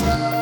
Bye.